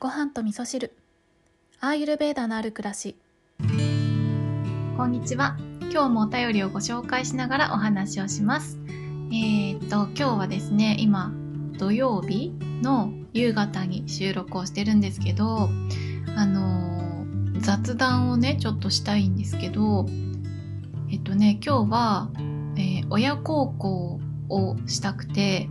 ご飯と味噌汁。アーユルベーダのある暮らし。こんにちは。今日もお便りをご紹介しながらお話をします。えー、っと今日はですね今土曜日の夕方に収録をしてるんですけどあのー、雑談をねちょっとしたいんですけどえっとね今日は、えー、親孝行をしたくて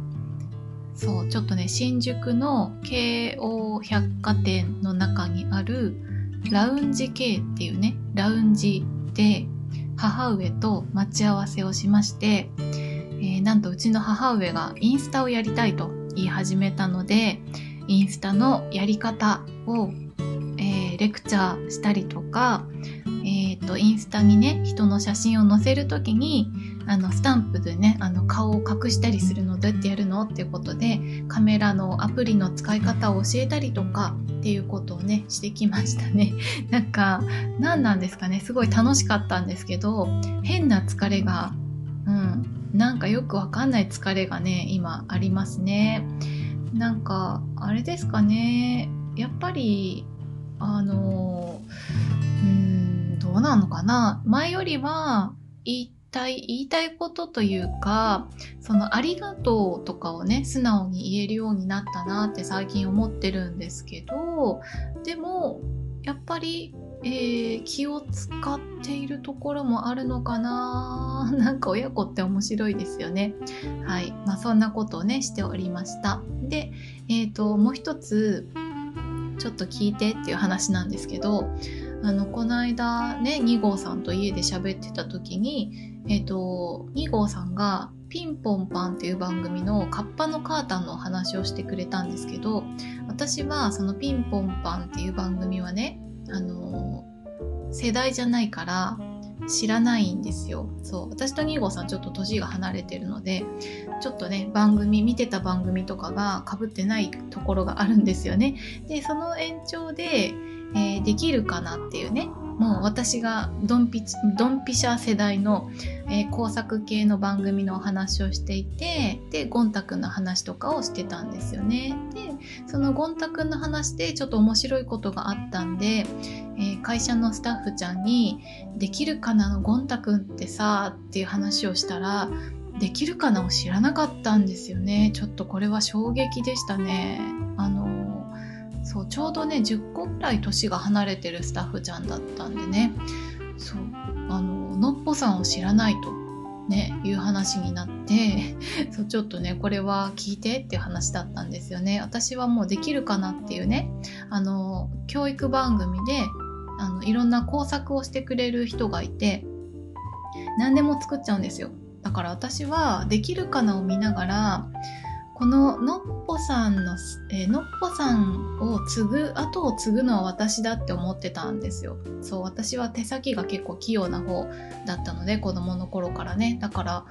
そうちょっとね新宿の京王百貨店の中にあるラウンジ K っていうねラウンジで母上と待ち合わせをしまして、えー、なんとうちの母上がインスタをやりたいと言い始めたのでインスタのやり方を、えー、レクチャーしたりとか、えーと、とインスタにね人の写真を載せる時にあのスタンプでねあの顔を隠したりするのどうやってやるのっていうことでカメラのアプリの使い方を教えたりとかっていうことをねしてきましたね。なんか何なんですかね。すごい楽しかったんですけど変な疲れがうんなんかよくわかんない疲れがね今ありますね。なんかあれですかね。やっぱりあのうんどうなのかな。前よりは言たい言いたいことというかそのありがとうとかをね素直に言えるようになったなって最近思ってるんですけどでもやっぱり、えー、気を使っているところもあるのかな なんか親子って面白いですよね。はい。まあそんなことをねしておりました。でえっ、ー、ともう一つちょっと聞いてっていう話なんですけどあのこの間ね2号さんと家で喋ってた時にえっ、ー、と2号さんがピンポンパンっていう番組のカッパのカータンのお話をしてくれたんですけど私はそのピンポンパンっていう番組はねあの世代じゃないから知らないんですよ。そう私と2号さんちょっと年が離れてるのでちょっとね番組見てた番組とかがかぶってないところがあるんですよね。でその延長でえー、できるかなっていうね。もう私がドンピドンピシャ世代の、えー、工作系の番組のお話をしていてでゴン太くんの話とかをしてたんですよね。でそのゴン太くんの話でちょっと面白いことがあったんで、えー、会社のスタッフちゃんに「できるかなのゴン太くんってさ」っていう話をしたらできるかなを知らなかったんですよね。ちょっとこれは衝撃でしたね。あのそうちょうどね10個ぐらい年が離れてるスタッフちゃんだったんでね。そうあののっぽさんを知らないとねいう話になって そうちょっとねこれは聞いてっていう話だったんですよね。私はもうできるかなっていうねあの教育番組であのいろんな工作をしてくれる人がいて何でも作っちゃうんですよ。だから私はできるかなを見ながらこののっぽさんの、えー、のっぽさんを継ぐ後を継ぐのは私だって思ってたんですよ。そう私は手先が結構器用な方だったので子供の頃からね。だから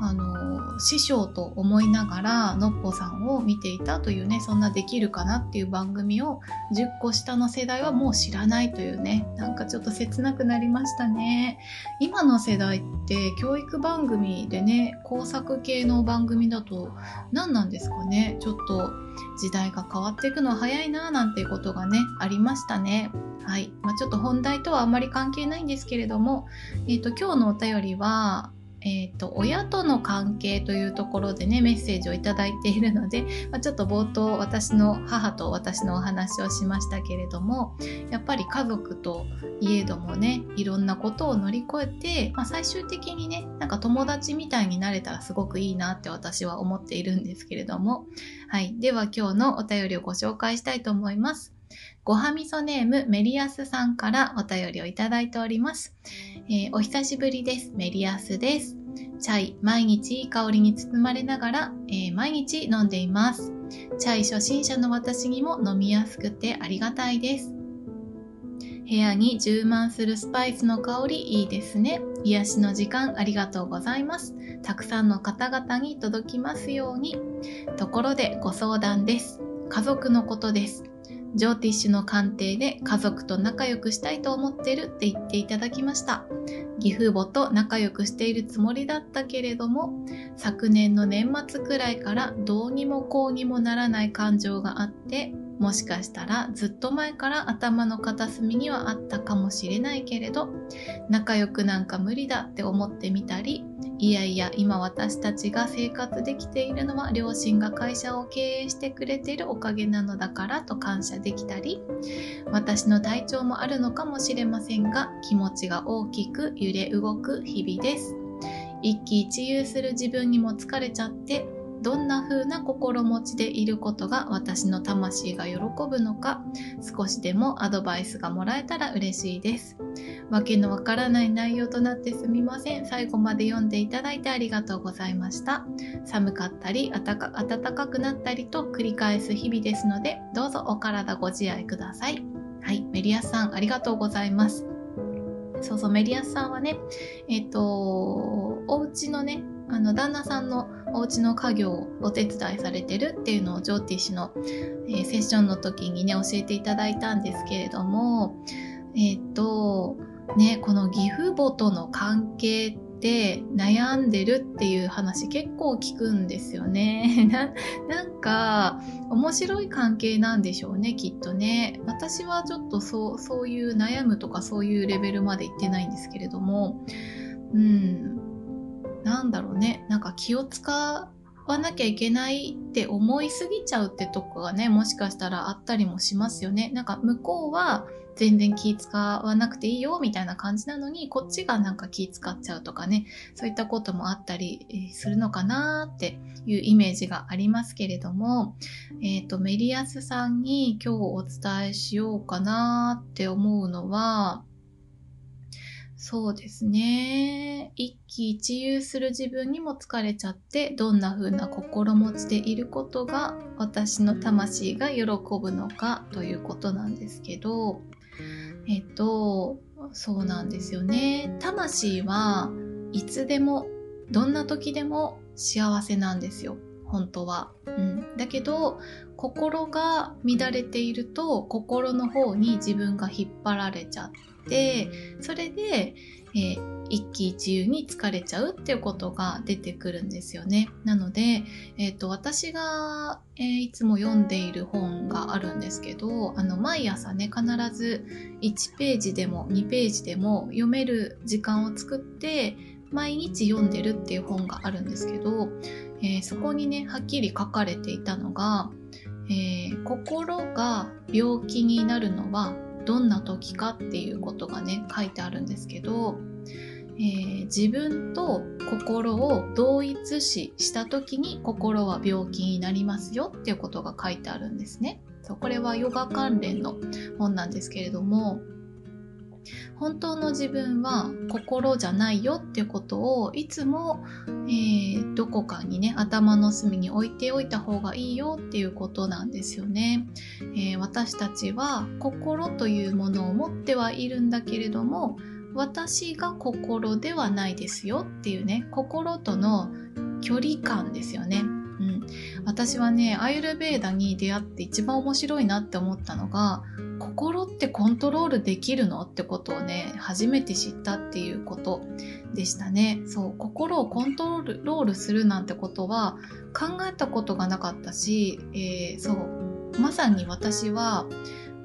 あの師匠と思いながらのっぽさんを見ていたというねそんなできるかなっていう番組を10個下の世代はもう知らないというねなんかちょっと切なくなりましたね。今の世代って教育番組でね工作系の番組だと何なんですかね。ちょっと時代が変わっていくのは早いななんていうことがねありましたね。はい、まあ、ちょっと本題とはあんまり関係ないんですけれども、えーと、今日のお便りはえーと、親との関係というところでねメッセージを頂いているので、まあ、ちょっと冒頭私の母と私のお話をしましたけれどもやっぱり家族といえどもねいろんなことを乗り越えて、まあ、最終的にねなんか友達みたいになれたらすごくいいなって私は思っているんですけれどもはいでは今日のお便りをご紹介したいと思います。ごはみそネームメリアスさんからお便りをいただいております。えー、お久しぶりです。メリアスです。チャイ、毎日いい香りに包まれながら、えー、毎日飲んでいます。チャイ初心者の私にも飲みやすくてありがたいです。部屋に充満するスパイスの香りいいですね。癒しの時間ありがとうございます。たくさんの方々に届きますように。ところでご相談です。家族のことです。ジョーティッシュの鑑定で家族と仲良くしたいと思ってるって言っていただきました。義父母と仲良くしているつもりだったけれども、昨年の年末くらいからどうにもこうにもならない感情があって、もしかしたらずっと前から頭の片隅にはあったかもしれないけれど仲良くなんか無理だって思ってみたりいやいや今私たちが生活できているのは両親が会社を経営してくれてるおかげなのだからと感謝できたり私の体調もあるのかもしれませんが気持ちが大きく揺れ動く日々です。一喜一憂する自分にも疲れちゃってどんな風な心持ちでいることが私の魂が喜ぶのか少しでもアドバイスがもらえたら嬉しいです。わけのわからない内容となってすみません。最後まで読んでいただいてありがとうございました。寒かったり暖かくなったりと繰り返す日々ですのでどうぞお体ご自愛ください。はいメリアスさんありがとうございます。そうそうメリアスさんはねえっ、ー、とお家のねあの旦那さんのお家の家業をお手伝いされてるっていうのをジョーティッシュの、えー、セッションの時にね教えていただいたんですけれどもえっ、とねこの義父母との関係って悩んでるっていう話結構聞くんですよね。なんか面白い関係なんでしょうねきっとね。私はちょっとそうそういう悩むとかそういうレベルまで行ってないんですけれども。うん。なんだろうね。なんか気を使わなきゃいけないって思いすぎちゃうってとこがねもしかしたらあったりもしますよね。なんか向こうは全然気使わなくていいよみたいな感じなのにこっちがなんか気使っちゃうとかね。そういったこともあったりするのかなっていうイメージがありますけれども、えっ、ー、とメリアスさんに今日お伝えしようかなって思うのはそうですね。一喜一憂する自分にも疲れちゃって、どんな風な心持ちでいることが私の魂が喜ぶのかということなんですけど、えっと、そうなんですよね。魂はいつでも、どんな時でも幸せなんですよ。本当は。うん。だけど、心が乱れていると、心の方に自分が引っ張られちゃってて、てそれで、えー、一喜一憂に疲れちゃうっていうことが出てくるんですよね。なので、えーと、私が、えー、いつも読んでいる本があるんですけどあの毎朝ね必ず1ページでも2ページでも読める時間を作って毎日読んでるっていう本があるんですけど、えー、そこにねはっきり書かれていたのが、えー、心が病気になるのはどんな時かっていうことがね書いてあるんですけど、えー、自分と心を同一視した時に心は病気になりますよっていうことが書いてあるんですね。そうこれはヨガ関連の本なんですけれども本当の自分は心じゃないよっていうことをいつも、えー、どこかにね頭の隅に置いておいた方がいいよっていうことなんですよね、えー、私たちは心というものを持ってはいるんだけれども私が心ではないですよっていうね心との距離感ですよね。うん、私はねアイルベーダに出会って一番面白いなって思ったのが心ってコントロールできるのってことをね初めて知ったっていうことでしたね。そう心をコントロールするなんてことは考えたことがなかったし、えー、そうまさに私は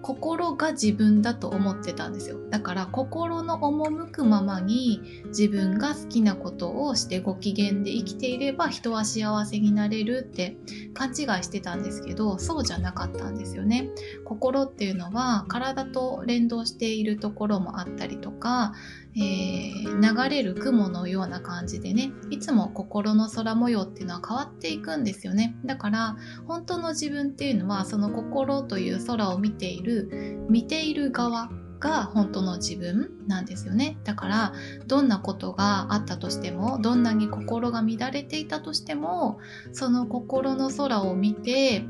心が自分だと思ってたんですよ。だから心の赴くままに自分が好きなことをしてご機嫌で生きていれば人は幸せになれるって勘違いしてたんですけどそうじゃなかったんですよね。心っていうのは体と連動しているところもあったりとかえー、流れる雲のような感じでねいつも心の空模様っていうのは変わっていくんですよね。だから本当の自分っていうのはその心という空を見ている見ている側が本当の自分なんですよね。だからどんなことがあったとしてもどんなに心が乱れていたとしてもその心の空を見て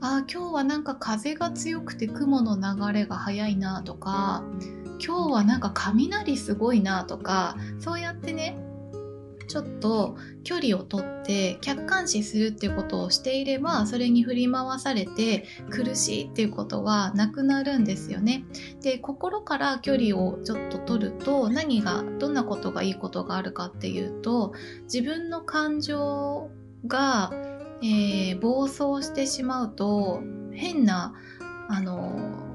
ああ今日はなんか風が強くて雲の流れが速いなとか今日はなんか雷すごいなとかそうやってねちょっと距離をとって客観視するっていうことをしていればそれに振り回されて苦しいっていうことはなくなるんですよね。で心から距離をちょっと取ると何がどんなことがいいことがあるかっていうと自分の感情が、えー、暴走してしまうと変なあの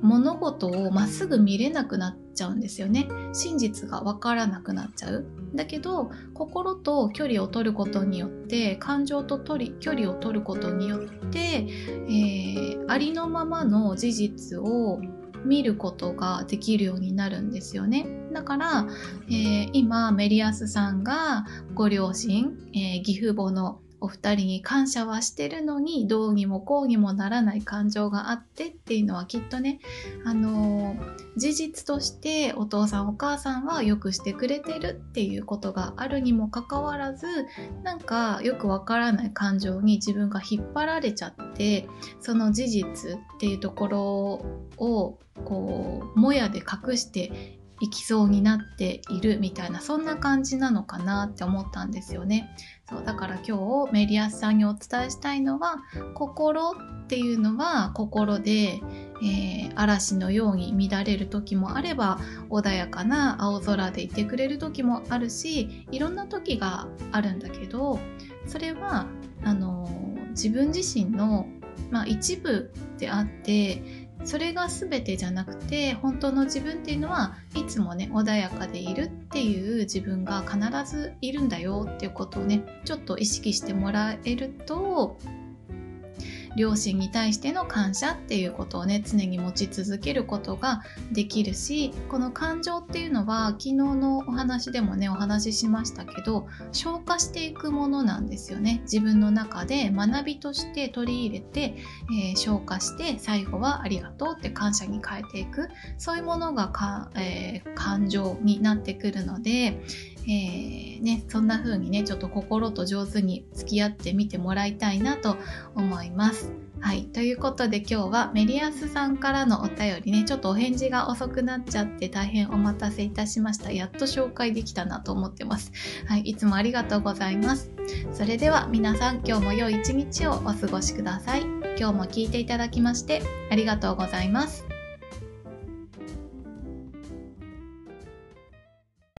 物事をまっすぐ見れなくなっちゃうんですよね。真実が分からなくなっちゃう。だけど心と距離を取ることによって感情と距離を取ることによって、えー、ありのままの事実を見ることができるようになるんですよね。だから、えー、今メリアスさんがご両親、えー、義父母のお二人に感謝はしてるのにどうにもこうにもならない感情があってっていうのはきっとねあの事実としてお父さんお母さんはよくしてくれてるっていうことがあるにもかかわらずなんかよくわからない感情に自分が引っ張られちゃってその事実っていうところをこうもやで隠していきそうになっているみたいなそんな感じなのかなって思ったんですよね。そうだから今日メリアスさんにお伝えしたいのは心っていうのは心で、えー、嵐のように乱れる時もあれば穏やかな青空でいてくれる時もあるしいろんな時があるんだけどそれはあの自分自身の、まあ、一部であってそれが全てじゃなくて本当の自分っていうのはいつもね穏やかでいるっていう自分が必ずいるんだよっていうことをねちょっと意識してもらえると両親に対しての感謝っていうことをね常に持ち続けることができるしこの感情っていうのは昨日のお話でもねお話ししましたけど消化していくものなんですよね。自分の中で学びとして取り入れて、えー、消化して最後はありがとうって感謝に変えていく。そういうものがか、えー、感情になってくるので、えー、ね、そんな風にね、ちょっと心と上手に付き合ってみてもらいたいなと思います。はい。ということで今日はメリアスさんからのお便りね、ちょっとお返事が遅くなっちゃって大変お待たせいたしました。やっと紹介できたなと思ってます。はい。いつもありがとうございます。それでは皆さん今日も良い一日をお過ごしください。今日も聞いていただきましてありがとうございます。